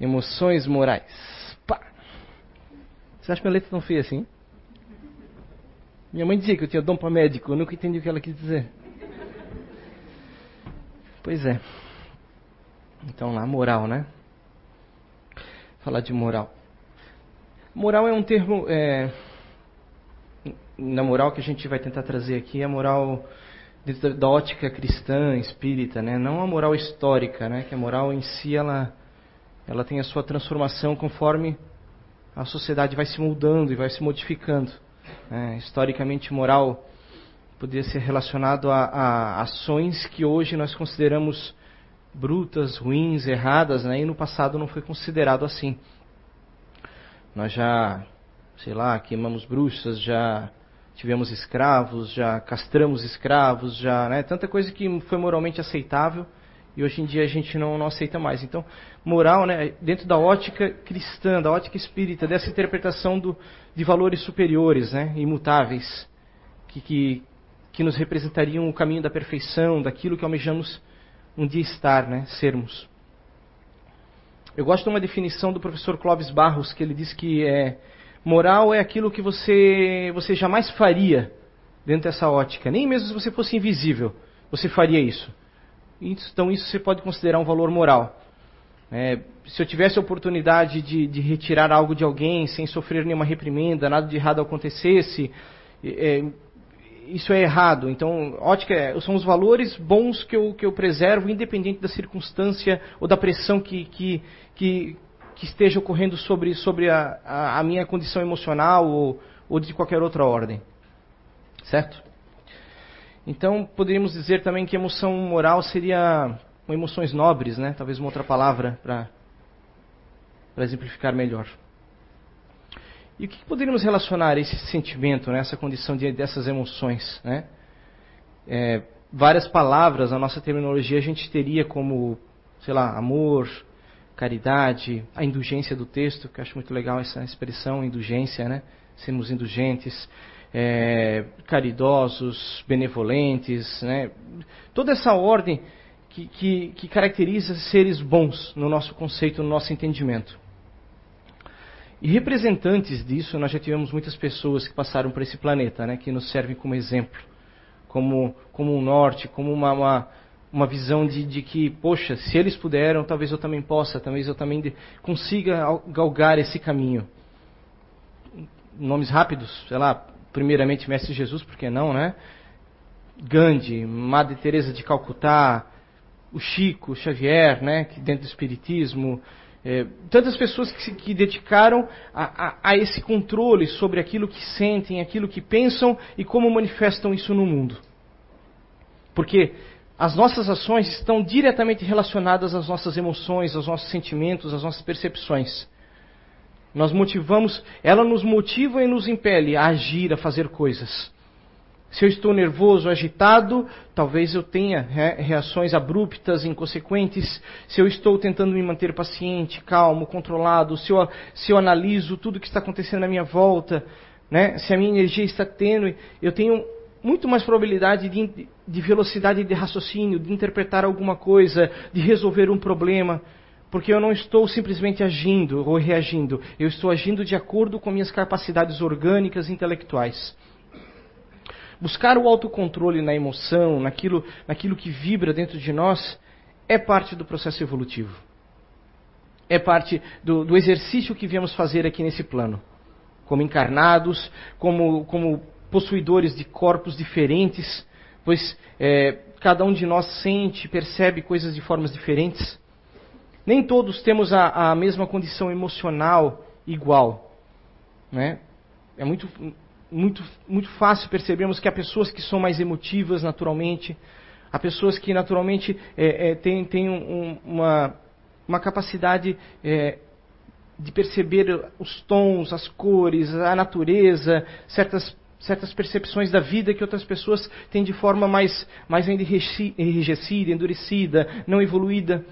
Emoções morais. Pá. Você acha minha letra tão feia assim? Minha mãe dizia que eu tinha dom para médico, eu nunca entendi o que ela quis dizer. Pois é. Então lá, moral, né? Falar de moral. Moral é um termo. É, na moral que a gente vai tentar trazer aqui, é a moral dentro da ótica cristã, espírita, né? Não a moral histórica, né? Que a moral em si ela, ela tem a sua transformação conforme a sociedade vai se mudando e vai se modificando. É, historicamente, moral poderia ser relacionado a, a, ações que hoje nós consideramos brutas, ruins, erradas, né? e no passado não foi considerado assim. Nós já, sei lá, queimamos bruxas, já tivemos escravos, já castramos escravos, já, né? Tanta coisa que foi moralmente aceitável e hoje em dia a gente não, não aceita mais. Então, moral, né? Dentro da ótica cristã, da ótica espírita, dessa interpretação do, de valores superiores, né? Imutáveis, que, que, que nos representariam o caminho da perfeição, daquilo que almejamos um dia estar, né? Sermos. Eu gosto de uma definição do professor Clóvis Barros, que ele diz que é, moral é aquilo que você, você jamais faria dentro dessa ótica. Nem mesmo se você fosse invisível, você faria isso. Então isso você pode considerar um valor moral. É, se eu tivesse a oportunidade de, de, retirar algo de alguém sem sofrer nenhuma reprimenda, nada de errado acontecesse, é, isso é errado. Então, ótica é, são os valores bons que eu, que eu preservo, independente da circunstância ou da pressão que, que, que, que esteja ocorrendo sobre, sobre a, a, a minha condição emocional ou, ou de qualquer outra ordem. Certo? Então, poderíamos dizer também que emoção moral seria emoções nobres, né? Talvez uma outra palavra para exemplificar melhor. E o que poderíamos relacionar esse sentimento, né, essa condição de, dessas emoções? Né? É, várias palavras na nossa terminologia a gente teria como, sei lá, amor, caridade, a indulgência do texto, que eu acho muito legal essa expressão, indulgência, né? Sermos indulgentes, é, caridosos, benevolentes, né? Toda essa ordem que, que, que caracteriza seres bons no nosso conceito, no nosso entendimento. E representantes disso, nós já tivemos muitas pessoas que passaram por esse planeta, né, que nos servem como exemplo, como, como um norte, como uma, uma, uma visão de, de, que, poxa, se eles puderam, talvez eu também possa, talvez eu também consiga galgar esse caminho. Nomes rápidos, sei lá, primeiramente Mestre Jesus, por que não, né? Gandhi, Madre Teresa de Calcutá, o Chico, Xavier, né, que dentro do Espiritismo, é, tantas pessoas que se que dedicaram a, a, a, esse controle sobre aquilo que sentem, aquilo que pensam e como manifestam isso no mundo. Porque as nossas ações estão diretamente relacionadas às nossas emoções, aos nossos sentimentos, às nossas percepções. Nós motivamos, ela nos motiva e nos impele a agir, a fazer coisas. Se eu estou nervoso, agitado, talvez eu tenha reações abruptas, inconsequentes. Se eu estou tentando me manter paciente, calmo, controlado, se eu, se eu analiso tudo o que está acontecendo à minha volta, né? se a minha energia está tênue, eu tenho muito mais probabilidade de, de velocidade de raciocínio, de interpretar alguma coisa, de resolver um problema. Porque eu não estou simplesmente agindo ou reagindo, eu estou agindo de acordo com minhas capacidades orgânicas e intelectuais. Buscar o autocontrole na emoção, naquilo, naquilo que vibra dentro de nós, é parte do processo evolutivo. É parte do, do exercício que viemos fazer aqui nesse plano. Como encarnados, como, como possuidores de corpos diferentes, pois é, cada um de nós sente, percebe coisas de formas diferentes. Nem todos temos a, a mesma condição emocional igual. Né? É muito muito, muito fácil percebemos que há pessoas que são mais emotivas naturalmente, há pessoas que naturalmente é, é, têm, têm um, uma, uma capacidade é, de perceber os tons, as cores, a natureza, certas, certas percepções da vida que outras pessoas têm de forma mais, mais enrijecida, endurecida, não evoluída.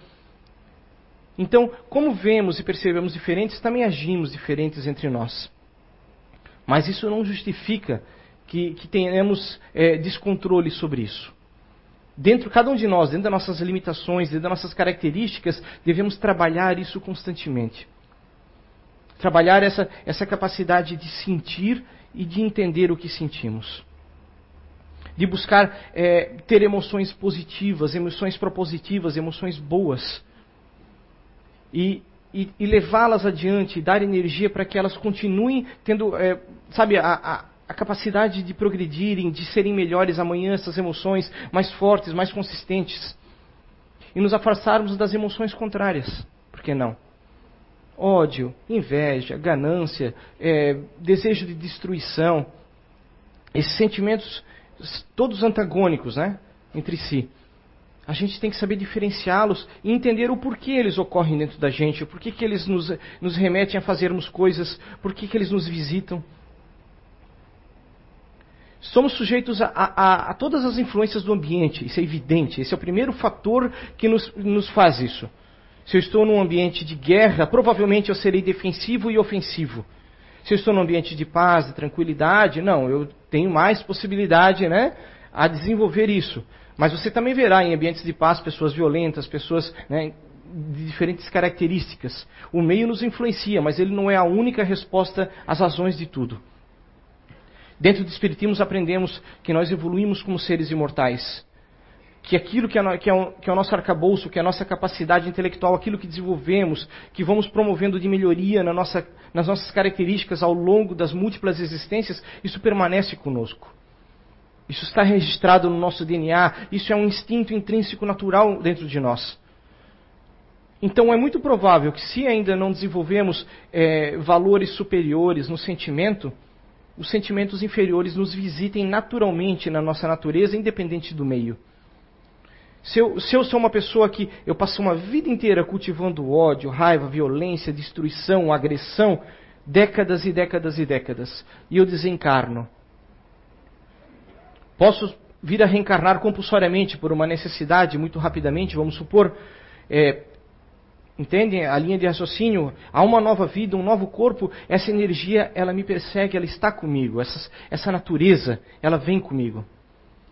Então, como vemos e percebemos diferentes, também agimos diferentes entre nós. Mas isso não justifica que, que tenhamos é, descontrole sobre isso. dentro, cada um de nós, dentro das nossas limitações, dentro das nossas características, devemos trabalhar isso constantemente. Trabalhar essa, essa capacidade de sentir e de entender o que sentimos. De buscar é, ter emoções positivas, emoções propositivas, emoções boas. E, e, e levá-las adiante, dar energia para que elas continuem tendo, é, sabe, a, a, a capacidade de progredirem, de serem melhores amanhã, essas emoções mais fortes, mais consistentes. E nos afastarmos das emoções contrárias. Por que não? ódio, inveja, ganância, é, desejo de destruição, esses sentimentos todos antagônicos, né, entre si. A gente tem que saber diferenciá-los e entender o porquê eles ocorrem dentro da gente, o porquê que eles nos, nos remetem a fazermos coisas, porquê que eles nos visitam. Somos sujeitos a, a, a, todas as influências do ambiente, isso é evidente. Esse é o primeiro fator que nos, nos faz isso. Se eu estou num ambiente de guerra, provavelmente eu serei defensivo e ofensivo. Se eu estou num ambiente de paz, de tranquilidade, não, eu tenho mais possibilidade né, a desenvolver isso. Mas você também verá em ambientes de paz pessoas violentas, pessoas né, de diferentes características. O meio nos influencia, mas ele não é a única resposta às razões de tudo. Dentro do Espiritismo aprendemos que nós evoluímos como seres imortais que aquilo que é, que, é o, que é o nosso arcabouço, que é a nossa capacidade intelectual, aquilo que desenvolvemos, que vamos promovendo de melhoria na nossa, nas nossas características ao longo das múltiplas existências, isso permanece conosco. Isso está registrado no nosso DNA, isso é um instinto intrínseco natural dentro de nós. Então é muito provável que, se ainda não desenvolvemos é, valores superiores no sentimento, os sentimentos inferiores nos visitem naturalmente na nossa natureza, independente do meio. Se eu, se eu sou uma pessoa que eu passo uma vida inteira cultivando ódio, raiva, violência, destruição, agressão, décadas e décadas e décadas, e eu desencarno, posso vir a reencarnar compulsoriamente por uma necessidade, muito rapidamente, vamos supor, é, entendem a linha de raciocínio? Há uma nova vida, um novo corpo, essa energia, ela me persegue, ela está comigo, essa, natureza, ela vem comigo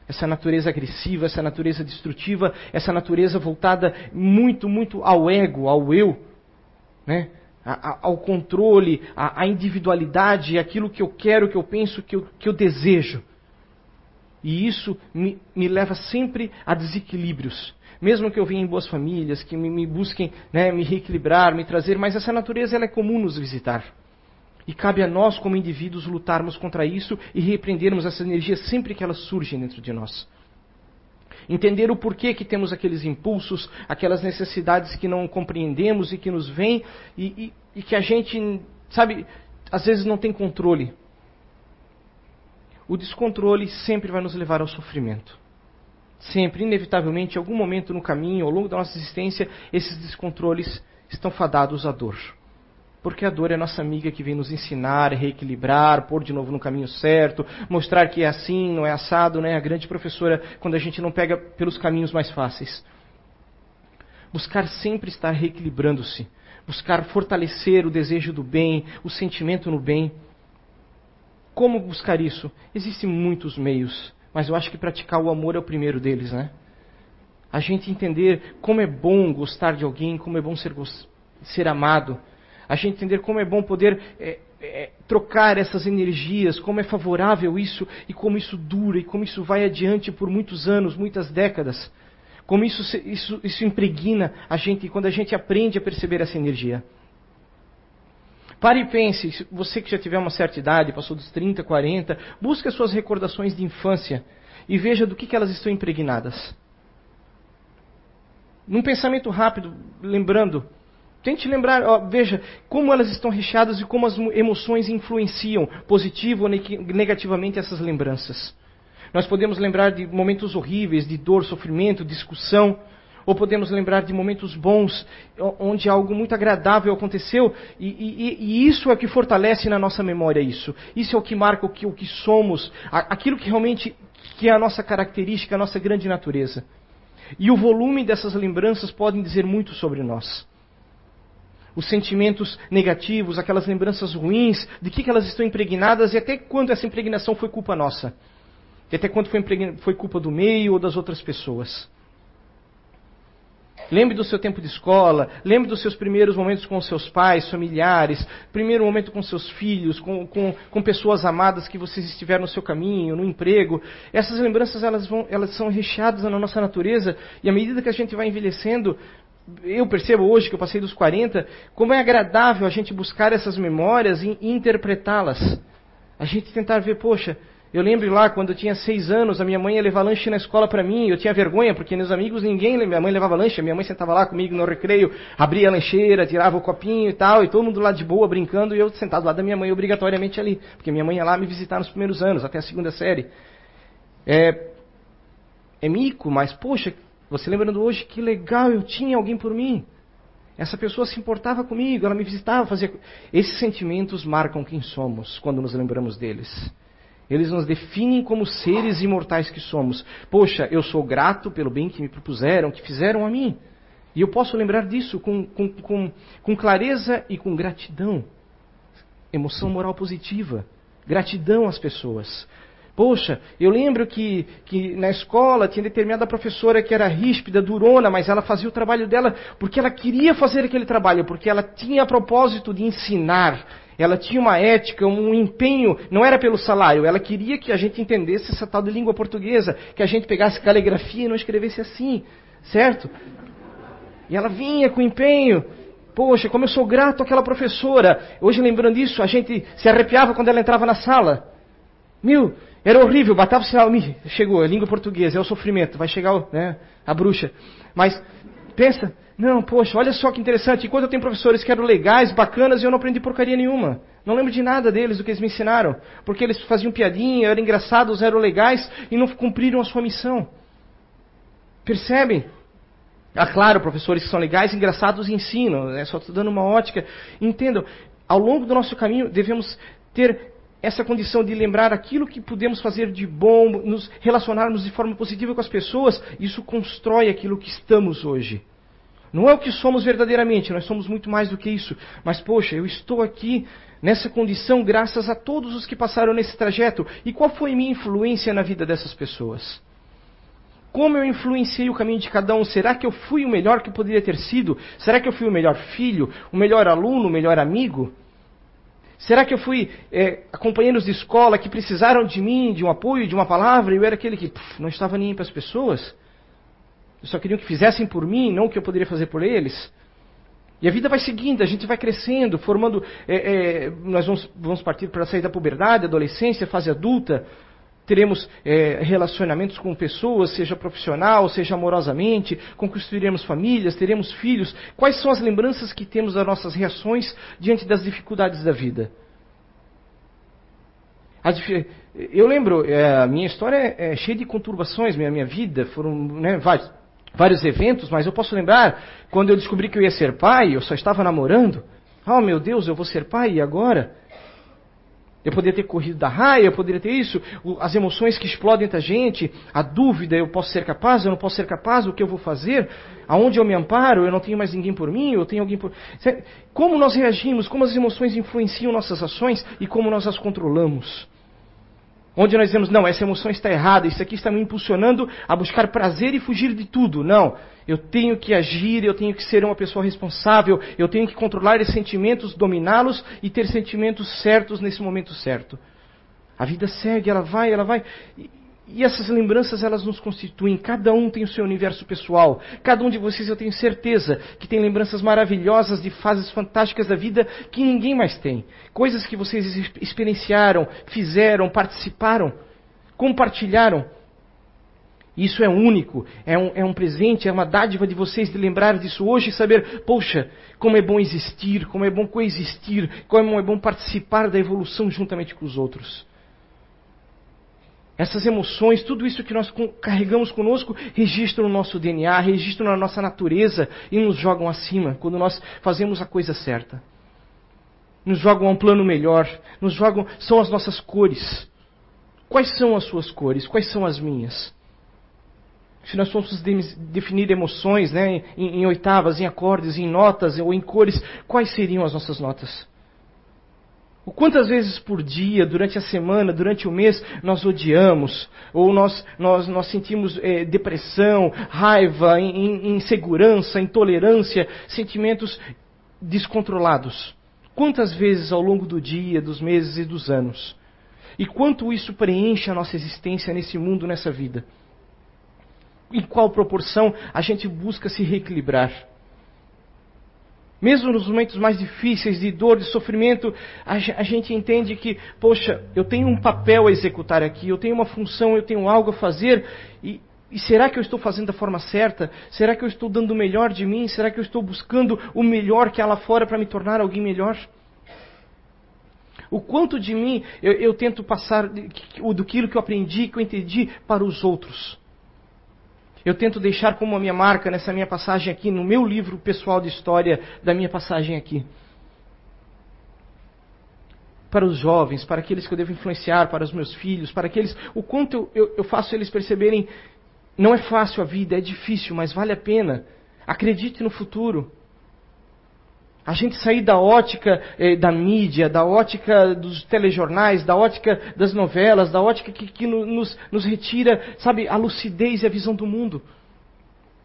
essa natureza agressiva, essa natureza destrutiva, essa natureza voltada muito, muito ao ego, ao eu, né? ao controle, à individualidade, aquilo que eu quero, que eu penso, que eu, que eu desejo. E isso me, me leva sempre a desequilíbrios. Mesmo que eu venha em boas famílias, que me, me busquem né, me reequilibrar, me trazer, mas essa natureza ela é comum nos visitar. E cabe a nós, como indivíduos, lutarmos contra isso e repreendermos essa energia sempre que elas surgem dentro de nós. Entender o porquê que temos aqueles impulsos, aquelas necessidades que não compreendemos e que nos vêm e, e, e que a gente, sabe, às vezes não tem controle. O descontrole sempre vai nos levar ao sofrimento. Sempre, inevitavelmente, em algum momento no caminho, ao longo da nossa existência, esses descontroles estão fadados à dor. Porque a dor é nossa amiga que vem nos ensinar, reequilibrar, pôr de novo no caminho certo, mostrar que é assim, não é assado, né? A grande professora quando a gente não pega pelos caminhos mais fáceis. Buscar sempre estar reequilibrando-se, buscar fortalecer o desejo do bem, o sentimento no bem. Como buscar isso? Existem muitos meios, mas eu acho que praticar o amor é o primeiro deles, né? A gente entender como é bom gostar de alguém, como é bom ser, ser amado a gente entender como é bom poder é, é, trocar essas energias, como é favorável isso e como isso dura e como isso vai adiante por muitos anos, muitas décadas. Como isso, isso, isso impregna a gente quando a gente aprende a perceber essa energia. Pare e pense, você que já tiver uma certa idade, passou dos 30, 40, busque as suas recordações de infância e veja do que, que elas estão impregnadas. Num pensamento rápido, lembrando, Tente lembrar, ó, veja, como elas estão recheadas e como as emoções influenciam positivo ou negativamente essas lembranças. Nós podemos lembrar de momentos horríveis, de dor, sofrimento, discussão, ou podemos lembrar de momentos bons, onde algo muito agradável aconteceu, e, e, e, isso é o que fortalece na nossa memória isso. Isso é o que marca o que, o que somos, aquilo que realmente que é a nossa característica, a nossa grande natureza. E o volume dessas lembranças podem dizer muito sobre nós os sentimentos negativos, aquelas lembranças ruins, de que, que elas estão impregnadas e até quando essa impregnação foi culpa nossa. E até quando foi, foi culpa do meio ou das outras pessoas. Lembre do seu tempo de escola, lembre dos seus primeiros momentos com seus pais, familiares, primeiro momento com seus filhos, com, com, com pessoas amadas que vocês estiveram no seu caminho, no emprego. Essas lembranças elas, vão, elas são recheadas na nossa natureza e à medida que a gente vai envelhecendo, eu percebo hoje que eu passei dos 40, como é agradável a gente buscar essas memórias e interpretá-las. A gente tentar ver, poxa, eu lembro lá, quando eu tinha seis anos, a minha mãe ia levar lanche na escola para mim. Eu tinha vergonha, porque meus amigos, ninguém, minha mãe levava lanche. Minha mãe sentava lá comigo no recreio, abria a lancheira, tirava o copinho e tal, e todo mundo lá de boa, brincando, e eu sentado lá da minha mãe, obrigatoriamente ali. Porque minha mãe ia lá me visitar nos primeiros anos, até a segunda série. É, é mico, mas, poxa, você lembrando hoje, que legal, eu tinha alguém por mim. Essa pessoa se importava comigo, ela me visitava, fazia. Esses sentimentos marcam quem somos quando nos lembramos deles. Eles nos definem como seres imortais que somos. Poxa, eu sou grato pelo bem que me propuseram, que fizeram a mim. E eu posso lembrar disso com, com, com, com clareza e com gratidão. Emoção moral positiva. Gratidão às pessoas. Poxa, eu lembro que, que na escola tinha determinada professora que era ríspida, durona, mas ela fazia o trabalho dela porque ela queria fazer aquele trabalho, porque ela tinha propósito de ensinar ela tinha uma ética, um empenho, não era pelo salário, ela queria que a gente entendesse essa tal de língua portuguesa, que a gente pegasse caligrafia e não escrevesse assim, certo? E ela vinha com empenho. Poxa, como eu sou grato àquela professora. Hoje, lembrando disso, a gente se arrepiava quando ela entrava na sala. Meu, era horrível, batava o sinal, chegou, a língua portuguesa, é o sofrimento, vai chegar né, a bruxa. Mas, pensa, não, poxa, olha só que interessante. Enquanto eu tenho professores que eram legais, bacanas, eu não aprendi porcaria nenhuma. Não lembro de nada deles, do que eles me ensinaram. Porque eles faziam piadinha, eram engraçados, eram legais e não cumpriram a sua missão. Percebem? Ah, claro, professores que são legais, engraçados ensinam. Né? Só estou dando uma ótica. Entendam, ao longo do nosso caminho devemos ter essa condição de lembrar aquilo que podemos fazer de bom, nos relacionarmos de forma positiva com as pessoas. Isso constrói aquilo que estamos hoje. Não é o que somos verdadeiramente, nós somos muito mais do que isso. Mas, poxa, eu estou aqui nessa condição graças a todos os que passaram nesse trajeto. E qual foi minha influência na vida dessas pessoas? Como eu influenciei o caminho de cada um? Será que eu fui o melhor que poderia ter sido? Será que eu fui o melhor filho, o melhor aluno, o melhor amigo? Será que eu fui é, companheiros de escola que precisaram de mim, de um apoio, de uma palavra, e eu era aquele que puf, não estava nem para as pessoas? Só queriam que fizessem por mim, não o que eu poderia fazer por eles. E a vida vai seguindo, a gente vai crescendo, formando. É, é, nós vamos, vamos, partir para sair da puberdade, adolescência, fase adulta. Teremos é, relacionamentos com pessoas, seja profissional, seja amorosamente, construiremos famílias, teremos filhos. Quais são as lembranças que temos das nossas reações diante das dificuldades da vida? Eu lembro, é, a minha história é, é cheia de conturbações, minha, minha vida, foram né, vários vários eventos, mas eu posso lembrar quando eu descobri que eu ia ser pai, eu só estava namorando. Oh meu Deus, eu vou ser pai e agora? Eu poderia ter corrido da raia, eu poderia ter isso, as emoções que explodem entre a gente, a dúvida, eu posso ser capaz, eu não posso ser capaz, o que eu vou fazer, aonde eu me amparo, eu não tenho mais ninguém por mim, eu tenho alguém por. Como nós reagimos, como as emoções influenciam nossas ações e como nós as controlamos. Onde nós dizemos, não, essa emoção está errada, isso aqui está me impulsionando a buscar prazer e fugir de tudo. Não, eu tenho que agir, eu tenho que ser uma pessoa responsável, eu tenho que controlar esses sentimentos, dominá-los e ter sentimentos certos nesse momento certo. A vida segue, ela vai, ela vai. E essas lembranças elas nos constituem. Cada um tem o seu universo pessoal. Cada um de vocês eu tenho certeza que tem lembranças maravilhosas de fases fantásticas da vida que ninguém mais tem. Coisas que vocês experienciaram, fizeram, participaram, compartilharam. Isso é único, é um, é um presente, é uma dádiva de vocês de lembrar disso hoje e saber, poxa, como é bom existir, como é bom coexistir, como é bom participar da evolução juntamente com os outros. Essas emoções, tudo isso que nós carregamos conosco, registram no nosso DNA, registram na nossa natureza e nos jogam acima quando nós fazemos a coisa certa. Nos jogam a um plano melhor, nos jogam, são as nossas cores. Quais são as suas cores? Quais são as minhas? Se nós fôssemos definir emoções né, em, em oitavas, em acordes, em notas ou em cores, quais seriam as nossas notas? O quantas vezes por dia, durante a semana, durante o mês, nós odiamos, ou nós, nós, nós sentimos é, depressão, raiva, insegurança, intolerância, sentimentos descontrolados. Quantas vezes ao longo do dia, dos meses e dos anos? E quanto isso preenche a nossa existência nesse mundo, nessa vida? Em qual proporção a gente busca se reequilibrar? Mesmo nos momentos mais difíceis de dor, de sofrimento, a gente entende que, poxa, eu tenho um papel a executar aqui, eu tenho uma função, eu tenho algo a fazer, e, e será que eu estou fazendo da forma certa? Será que eu estou dando o melhor de mim? Será que eu estou buscando o melhor que há lá fora para me tornar alguém melhor? O quanto de mim eu, eu tento passar do que eu aprendi, que eu entendi para os outros. Eu tento deixar como a minha marca nessa minha passagem aqui, no meu livro pessoal de história da minha passagem aqui. Para os jovens, para aqueles que eu devo influenciar, para os meus filhos, para aqueles. O quanto eu, eu, faço eles perceberem. Não é fácil a vida, é difícil, mas vale a pena. Acredite no futuro. A gente sair da ótica eh, da mídia, da ótica dos telejornais, da ótica das novelas, da ótica que, que nos, nos retira, sabe, a lucidez e a visão do mundo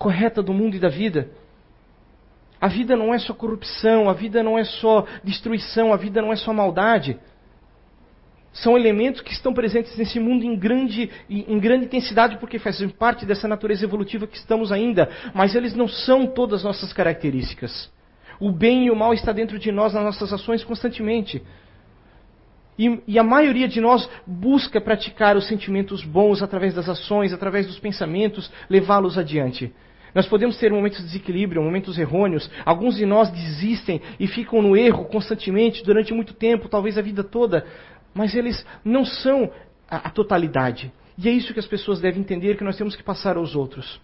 correta do mundo e da vida. A vida não é só corrupção, a vida não é só destruição, a vida não é só maldade. São elementos que estão presentes nesse mundo em grande, em grande intensidade porque fazem parte dessa natureza evolutiva que estamos ainda, mas eles não são todas as nossas características. O bem e o mal está dentro de nós nas nossas ações constantemente. E, e, a maioria de nós busca praticar os sentimentos bons através das ações, através dos pensamentos, levá-los adiante. Nós podemos ter momentos de desequilíbrio, momentos errôneos. Alguns de nós desistem e ficam no erro constantemente durante muito tempo, talvez a vida toda. Mas eles não são a, a totalidade. E é isso que as pessoas devem entender que nós temos que passar aos outros.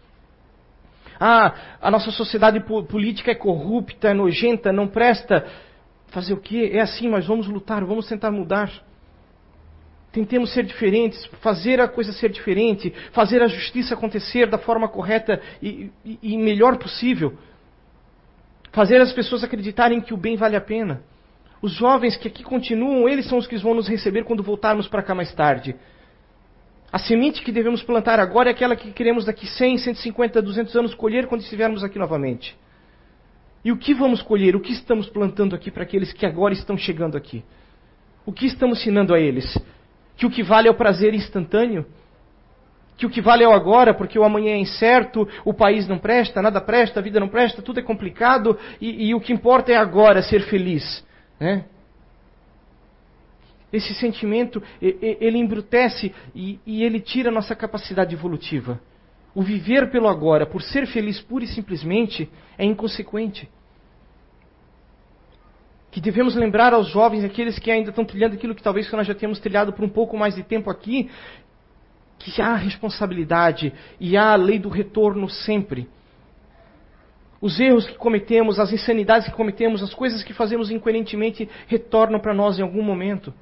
Ah, a nossa sociedade política é corrupta, é nojenta, não presta. Fazer o quê? É assim, mas vamos lutar, vamos tentar mudar. Tentemos ser diferentes, fazer a coisa ser diferente, fazer a justiça acontecer da forma correta e, e, e melhor possível. Fazer as pessoas acreditarem que o bem vale a pena. Os jovens que aqui continuam, eles são os que vão nos receber quando voltarmos para cá mais tarde. A semente que devemos plantar agora é aquela que queremos daqui 100, 150, 200 anos colher quando estivermos aqui novamente. E o que vamos colher? O que estamos plantando aqui para aqueles que agora estão chegando aqui? O que estamos ensinando a eles? Que o que vale é o prazer instantâneo? Que o que vale é o agora, porque o amanhã é incerto, o país não presta, nada presta, a vida não presta, tudo é complicado e, e o que importa é agora ser feliz. Né? Esse sentimento, ele embrutece e, e ele tira a nossa capacidade evolutiva. O viver pelo agora, por ser feliz pura e simplesmente, é inconsequente. Que devemos lembrar aos jovens, aqueles que ainda estão trilhando aquilo que talvez nós já tenhamos trilhado por um pouco mais de tempo aqui, que há responsabilidade e há a lei do retorno sempre. Os erros que cometemos, as insanidades que cometemos, as coisas que fazemos incoerentemente retornam para nós em algum momento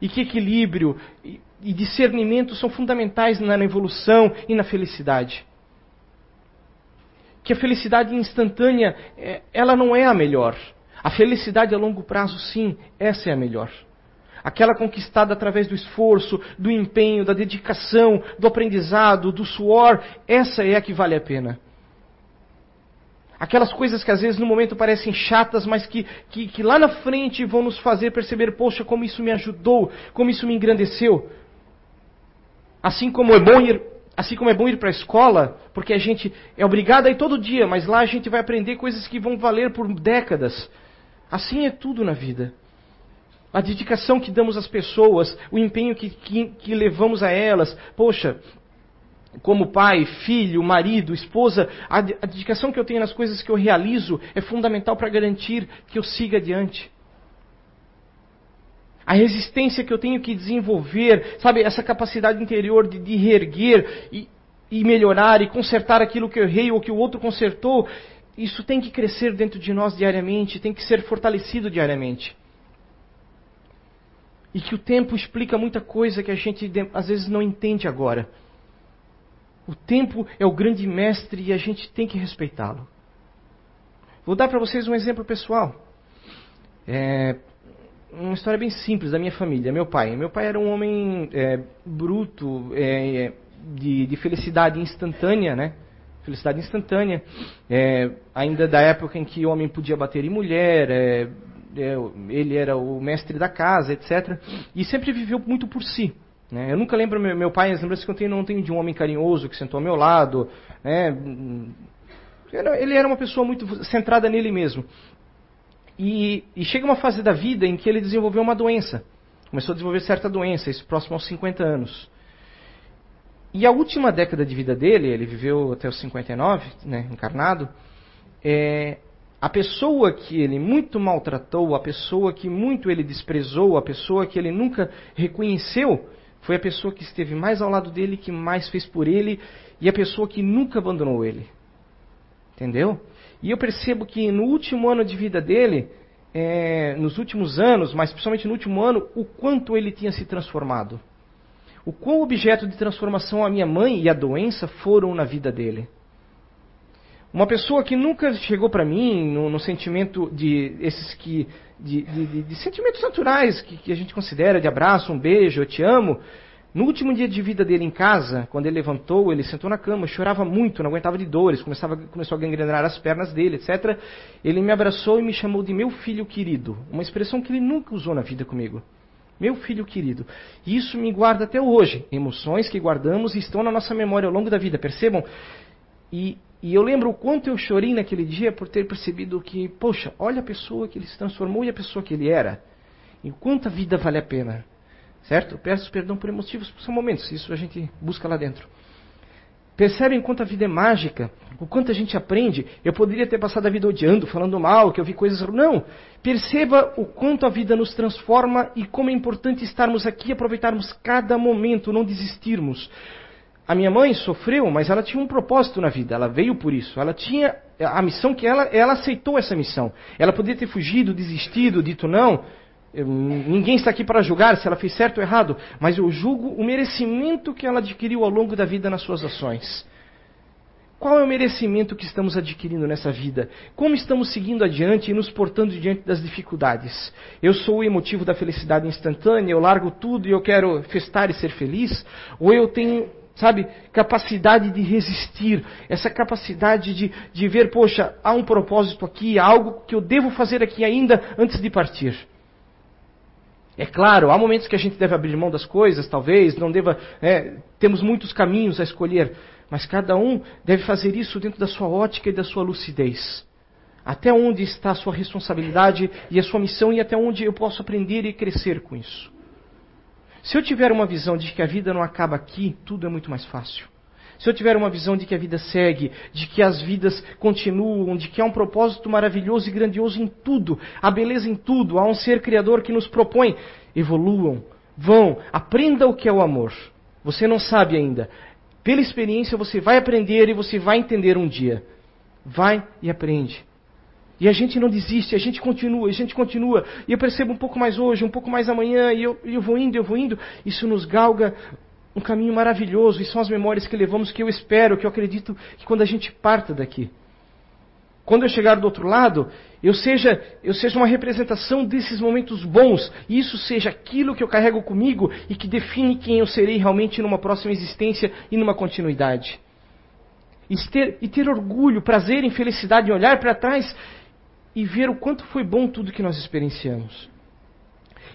e que equilíbrio e discernimento são fundamentais na evolução e na felicidade. Que a felicidade instantânea, é, ela não é a melhor. A felicidade a longo prazo, sim, essa é a melhor. Aquela conquistada através do esforço, do empenho, da dedicação, do aprendizado, do suor, essa é a que vale a pena. Aquelas coisas que às vezes no momento parecem chatas, mas que, que, que lá na frente vão nos fazer perceber, poxa, como isso me ajudou, como isso me engrandeceu. Assim como é bom ir, assim como é bom ir para a escola, porque a gente é obrigado a ir todo dia, mas lá a gente vai aprender coisas que vão valer por décadas. Assim é tudo na vida. A dedicação que damos às pessoas, o empenho que, que, que levamos a elas. Poxa, como pai, filho, marido, esposa, a, dedicação que eu tenho nas coisas que eu realizo é fundamental para garantir que eu siga adiante. A resistência que eu tenho que desenvolver, sabe, essa capacidade interior de, de reerguer e, e melhorar e consertar aquilo que eu errei ou que o outro consertou, isso tem que crescer dentro de nós diariamente, tem que ser fortalecido diariamente. E que o tempo explica muita coisa que a gente às vezes não entende agora. O tempo é o grande mestre e a gente tem que respeitá-lo. Vou dar para vocês um exemplo pessoal. É, uma história bem simples da minha família, meu pai. Meu pai era um homem é, bruto, é, de, de, felicidade instantânea, né? Felicidade instantânea. É, ainda da época em que o homem podia bater em mulher, é, é, ele era o mestre da casa, etc. E sempre viveu muito por si. Né? Eu nunca lembro meu, meu pai, as lembranças que eu tenho, não tenho de um homem carinhoso que sentou ao meu lado. Né? Ele era uma pessoa muito centrada nele mesmo. E, e, chega uma fase da vida em que ele desenvolveu uma doença. Começou a desenvolver certa doença, isso próximo aos 50 anos. E a última década de vida dele, ele viveu até os 59, né, encarnado, é, a pessoa que ele muito maltratou, a pessoa que muito ele desprezou, a pessoa que ele nunca reconheceu, foi a pessoa que esteve mais ao lado dele, que mais fez por ele, e a pessoa que nunca abandonou ele. Entendeu? E eu percebo que no último ano de vida dele, é, nos últimos anos, mas principalmente no último ano, o quanto ele tinha se transformado. O quão objeto de transformação a minha mãe e a doença foram na vida dele. Uma pessoa que nunca chegou para mim no, no, sentimento de esses que de, de, de sentimentos naturais que, que, a gente considera de abraço, um beijo, eu te amo, no último dia de vida dele em casa, quando ele levantou, ele sentou na cama, chorava muito, não aguentava de dores, começava, começou a gangrenar as pernas dele, etc. Ele me abraçou e me chamou de meu filho querido, uma expressão que ele nunca usou na vida comigo. Meu filho querido. E isso me guarda até hoje. Emoções que guardamos e estão na nossa memória ao longo da vida, percebam? E, e eu lembro o quanto eu chorei naquele dia por ter percebido que, poxa, olha a pessoa que ele se transformou e a pessoa que ele era. E quanta vida vale a pena. Certo? Peço perdão por emotivos, são momentos, isso a gente busca lá dentro. Percebem quanto a vida é mágica, o quanto a gente aprende. Eu poderia ter passado a vida odiando, falando mal, que eu vi coisas. Não! Perceba o quanto a vida nos transforma e como é importante estarmos aqui e aproveitarmos cada momento, não desistirmos. A minha mãe sofreu, mas ela tinha um propósito na vida, ela veio por isso. Ela tinha a missão que ela, ela aceitou essa missão. Ela poderia ter fugido, desistido, dito não, eu, ninguém está aqui para julgar se ela fez certo ou errado, mas eu julgo o merecimento que ela adquiriu ao longo da vida nas suas ações. Qual é o merecimento que estamos adquirindo nessa vida? Como estamos seguindo adiante e nos portando diante das dificuldades? Eu sou o emotivo da felicidade instantânea, eu largo tudo e eu quero festar e ser feliz? Ou eu tenho, sabe, capacidade de resistir, essa capacidade de, de ver, poxa, há um propósito aqui, há algo que eu devo fazer aqui ainda antes de partir? É claro, há momentos que a gente deve abrir mão das coisas, talvez, não deva. É, temos muitos caminhos a escolher, mas cada um deve fazer isso dentro da sua ótica e da sua lucidez. Até onde está a sua responsabilidade e a sua missão e até onde eu posso aprender e crescer com isso. Se eu tiver uma visão de que a vida não acaba aqui, tudo é muito mais fácil se eu tiver uma visão de que a vida segue, de que as vidas continuam, de que há um propósito maravilhoso e grandioso em tudo, há beleza em tudo, há um ser criador que nos propõe, evoluam, vão, aprenda o que é o amor. Você não sabe ainda. Pela experiência você vai aprender e você vai entender um dia. Vai e aprende. E a gente não desiste, a gente continua, a gente continua. E eu percebo um pouco mais hoje, um pouco mais amanhã, e eu, eu vou indo, eu vou indo. Isso nos galga um caminho maravilhoso e são as memórias que levamos que eu espero, que eu acredito que quando a gente parta daqui, quando eu chegar do outro lado, eu seja, eu seja uma representação desses momentos bons, e isso seja aquilo que eu carrego comigo e que define quem eu serei realmente numa próxima existência e numa continuidade. E ter, e ter orgulho, prazer e felicidade em olhar para trás e ver o quanto foi bom tudo que nós experienciamos.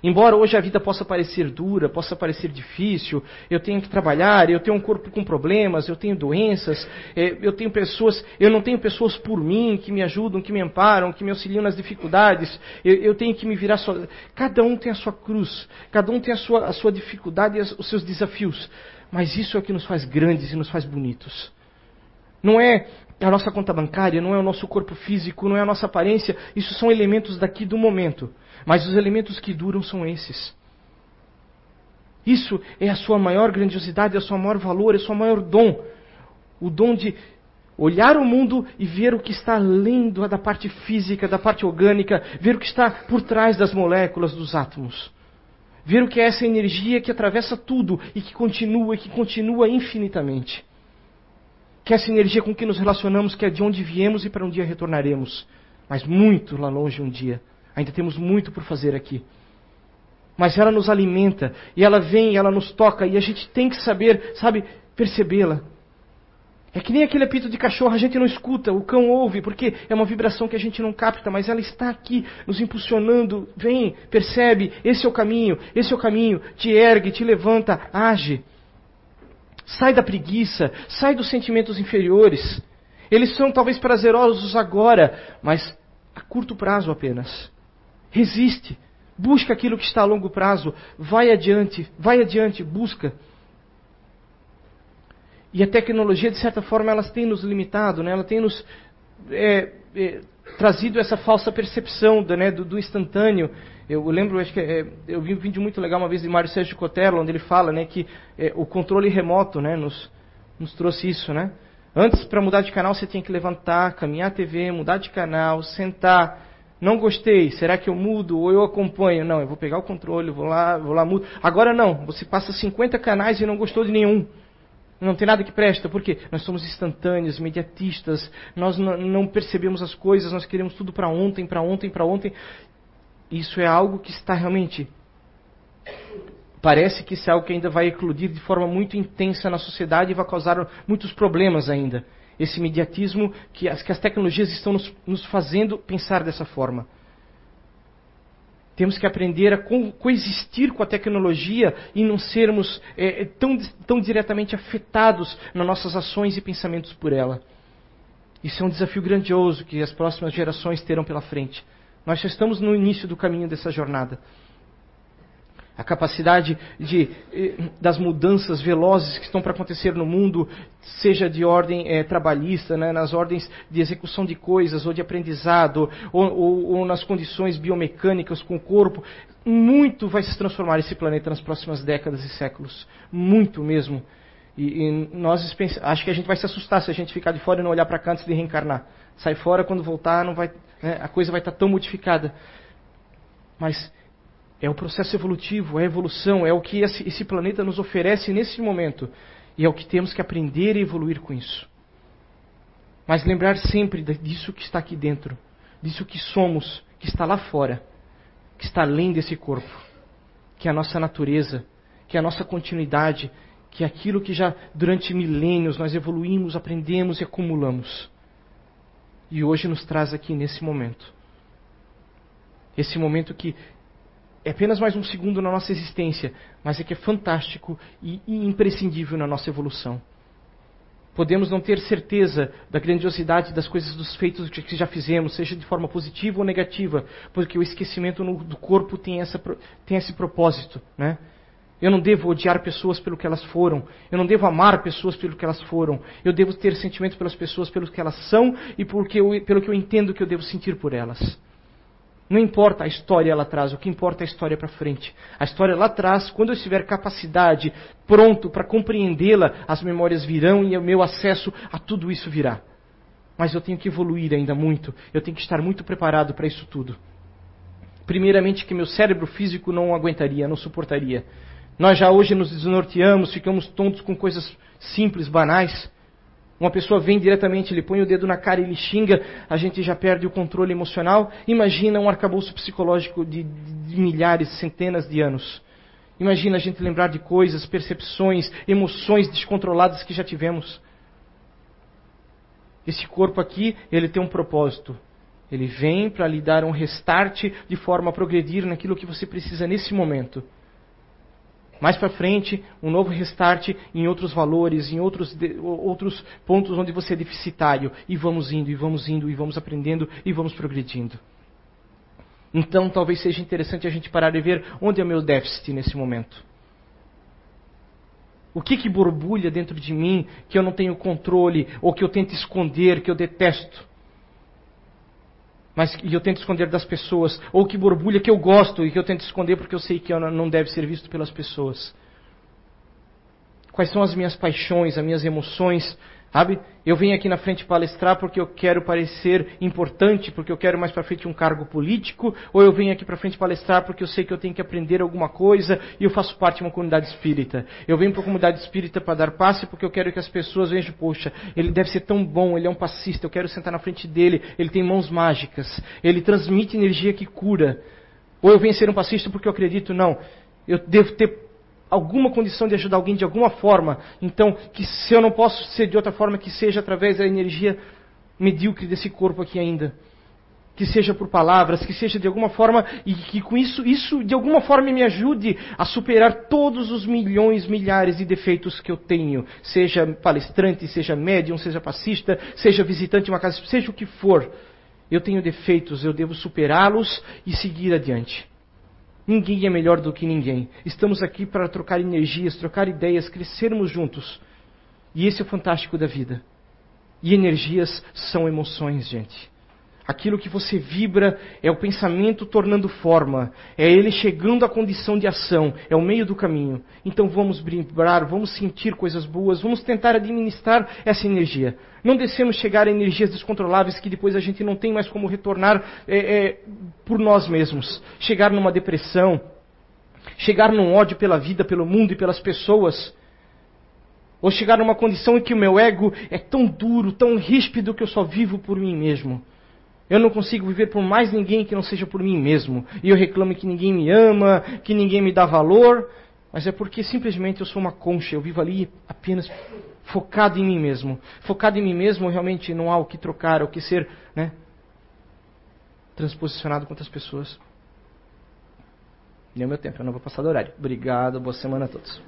Embora hoje a vida possa parecer dura, possa parecer difícil, eu tenho que trabalhar, eu tenho um corpo com problemas, eu tenho doenças, é, eu tenho pessoas, eu não tenho pessoas por mim que me ajudam, que me amparam, que me auxiliam nas dificuldades, eu, tenho que me virar só. Cada um tem a sua cruz, cada um tem a sua, a sua dificuldade e os seus desafios. Mas isso é o que nos faz grandes e nos faz bonitos. Não é a nossa conta bancária, não é o nosso corpo físico, não é a nossa aparência, isso são elementos daqui do momento. Mas os elementos que duram são esses. Isso é a sua maior grandiosidade, é o seu maior valor, é o seu maior dom. O dom de olhar o mundo e ver o que está além da parte física, da parte orgânica, ver o que está por trás das moléculas, dos átomos. Ver o que é essa energia que atravessa tudo e que continua e que continua infinitamente. Que é essa energia com que nos relacionamos, que é de onde viemos e para onde retornaremos. Mas muito lá longe um dia. Ainda temos muito por fazer aqui. mas ela nos alimenta, e ela vem, ela nos toca, e a gente tem que saber, sabe, percebê-la. É que nem aquele apito de cachorro, a gente não escuta, o cão ouve, porque é uma vibração que a gente não capta, mas ela está aqui nos impulsionando. Vem, percebe, esse é o caminho, esse é o caminho, te ergue, te levanta, age. Sai da preguiça, sai dos sentimentos inferiores. Eles são talvez prazerosos agora, mas a curto prazo apenas. Resiste, busca aquilo que está a longo prazo, vai adiante, vai adiante, busca. E a tecnologia, de certa forma, ela tem nos limitado, né? ela tem nos é, é, trazido essa falsa percepção do, né, do, do instantâneo. Eu lembro, acho que é, eu vi um vídeo muito legal uma vez de Mário Sérgio Cotelo, onde ele fala né, que é, o controle remoto né, nos, nos trouxe isso. Né? Antes, para mudar de canal, você tinha que levantar, caminhar a TV, mudar de canal, sentar. Não gostei, será que eu mudo ou eu acompanho? Não, eu vou pegar o controle, vou lá, vou lá, mudo. Agora não, você passa 50 canais e não gostou de nenhum. Não tem nada que presta, porque nós somos instantâneos, imediatistas, nós não percebemos as coisas, nós queremos tudo para ontem, para ontem, para ontem. Isso é algo que está realmente. Parece que isso é algo que ainda vai eclodir de forma muito intensa na sociedade e vai causar muitos problemas ainda. Esse imediatismo que as, que as tecnologias estão nos, nos fazendo pensar dessa forma. Temos que aprender a co coexistir com a tecnologia e não sermos é, é, tão, tão diretamente afetados nas nossas ações e pensamentos por ela. Isso é um desafio grandioso que as próximas gerações terão pela frente. Nós já estamos no início do caminho dessa jornada a capacidade de, eh, das mudanças velozes que estão para acontecer no mundo, seja de ordem é, trabalhista, né, nas ordens de execução de coisas, ou de aprendizado, ou, ou, ou, nas condições biomecânicas com o corpo, muito vai se transformar esse planeta nas próximas décadas e séculos. Muito mesmo. E, e nós acho que a gente vai se assustar se a gente ficar de fora e não olhar para cá antes de reencarnar. Sai fora, quando voltar, não vai, né, a coisa vai estar tão modificada. Mas é o processo evolutivo, é a evolução, é o que esse planeta nos oferece nesse momento. E é o que temos que aprender e evoluir com isso. Mas lembrar sempre disso que está aqui dentro, disso que somos, que está lá fora, que está além desse corpo, que é a nossa natureza, que é a nossa continuidade, que é aquilo que já durante milênios nós evoluímos, aprendemos e acumulamos. E hoje nos traz aqui nesse momento. Esse momento que é apenas mais um segundo na nossa existência, mas é que é fantástico e, imprescindível na nossa evolução. Podemos não ter certeza da grandiosidade das coisas, dos feitos que já fizemos, seja de forma positiva ou negativa, porque o esquecimento no, do corpo tem, essa, tem esse propósito. Né? Eu não devo odiar pessoas pelo que elas foram. Eu não devo amar pessoas pelo que elas foram. Eu devo ter sentimento pelas pessoas pelo que elas são e eu, pelo que eu entendo que eu devo sentir por elas. Não importa a história lá atrás, o que importa é a história para frente. A história lá atrás, quando eu estiver capacidade, pronto para compreendê-la, as memórias virão e o meu acesso a tudo isso virá. Mas eu tenho que evoluir ainda muito, eu tenho que estar muito preparado para isso tudo. Primeiramente, que meu cérebro físico não aguentaria, não suportaria. Nós já hoje nos desnorteamos, ficamos tontos com coisas simples, banais. Uma pessoa vem diretamente, ele põe o dedo na cara e ele xinga, a gente já perde o controle emocional. Imagina um arcabouço psicológico de, de milhares, centenas de anos. Imagina a gente lembrar de coisas, percepções, emoções descontroladas que já tivemos. Esse corpo aqui, ele tem um propósito. Ele vem para lhe dar um restart de forma a progredir naquilo que você precisa nesse momento. Mais para frente, um novo restart em outros valores, em outros, outros pontos onde você é deficitário. E vamos indo, e vamos indo, e vamos aprendendo, e vamos progredindo. Então, talvez seja interessante a gente parar e ver onde é o meu déficit nesse momento. O que, que borbulha dentro de mim que eu não tenho controle, ou que eu tento esconder, que eu detesto? Mas e eu tento esconder das pessoas, ou que borbulha que eu gosto e que eu tento esconder porque eu sei que não deve ser visto pelas pessoas. Quais são as minhas paixões, as minhas emoções, Sabe? Eu venho aqui na frente palestrar porque eu quero parecer importante, porque eu quero mais para frente um cargo político, ou eu venho aqui para frente palestrar porque eu sei que eu tenho que aprender alguma coisa e eu faço parte de uma comunidade espírita. Eu venho para a comunidade espírita para dar passe porque eu quero que as pessoas vejam, poxa, ele deve ser tão bom, ele é um passista, eu quero sentar na frente dele, ele tem mãos mágicas, ele transmite energia que cura. Ou eu venho ser um passista porque eu acredito, não. Eu devo ter alguma condição de ajudar alguém de alguma forma. Então, que se eu não posso ser de outra forma, que seja através da energia medíocre desse corpo aqui ainda. Que seja por palavras, que seja de alguma forma, e que com isso, isso de alguma forma me ajude a superar todos os milhões, milhares de defeitos que eu tenho. Seja palestrante, seja médium, seja passista, seja visitante de uma casa, seja o que for. Eu tenho defeitos, eu devo superá-los e seguir adiante. Ninguém é melhor do que ninguém. Estamos aqui para trocar energias, trocar ideias, crescermos juntos. E esse é o fantástico da vida. E energias são emoções, gente. Aquilo que você vibra é o pensamento tornando forma, é ele chegando à condição de ação, é o meio do caminho. Então vamos vibrar, vamos sentir coisas boas, vamos tentar administrar essa energia. Não descemos chegar a energias descontroláveis que depois a gente não tem mais como retornar é, é, por nós mesmos. Chegar numa depressão, chegar num ódio pela vida, pelo mundo e pelas pessoas. Ou chegar numa condição em que o meu ego é tão duro, tão ríspido que eu só vivo por mim mesmo. Eu não consigo viver por mais ninguém que não seja por mim mesmo. E eu reclamo que ninguém me ama, que ninguém me dá valor. Mas é porque simplesmente eu sou uma concha. Eu vivo ali apenas focado em mim mesmo. Focado em mim mesmo, realmente não há o que trocar, o que ser né, transposicionado com outras pessoas. Deu meu tempo, eu não vou passar do horário. Obrigado, boa semana a todos.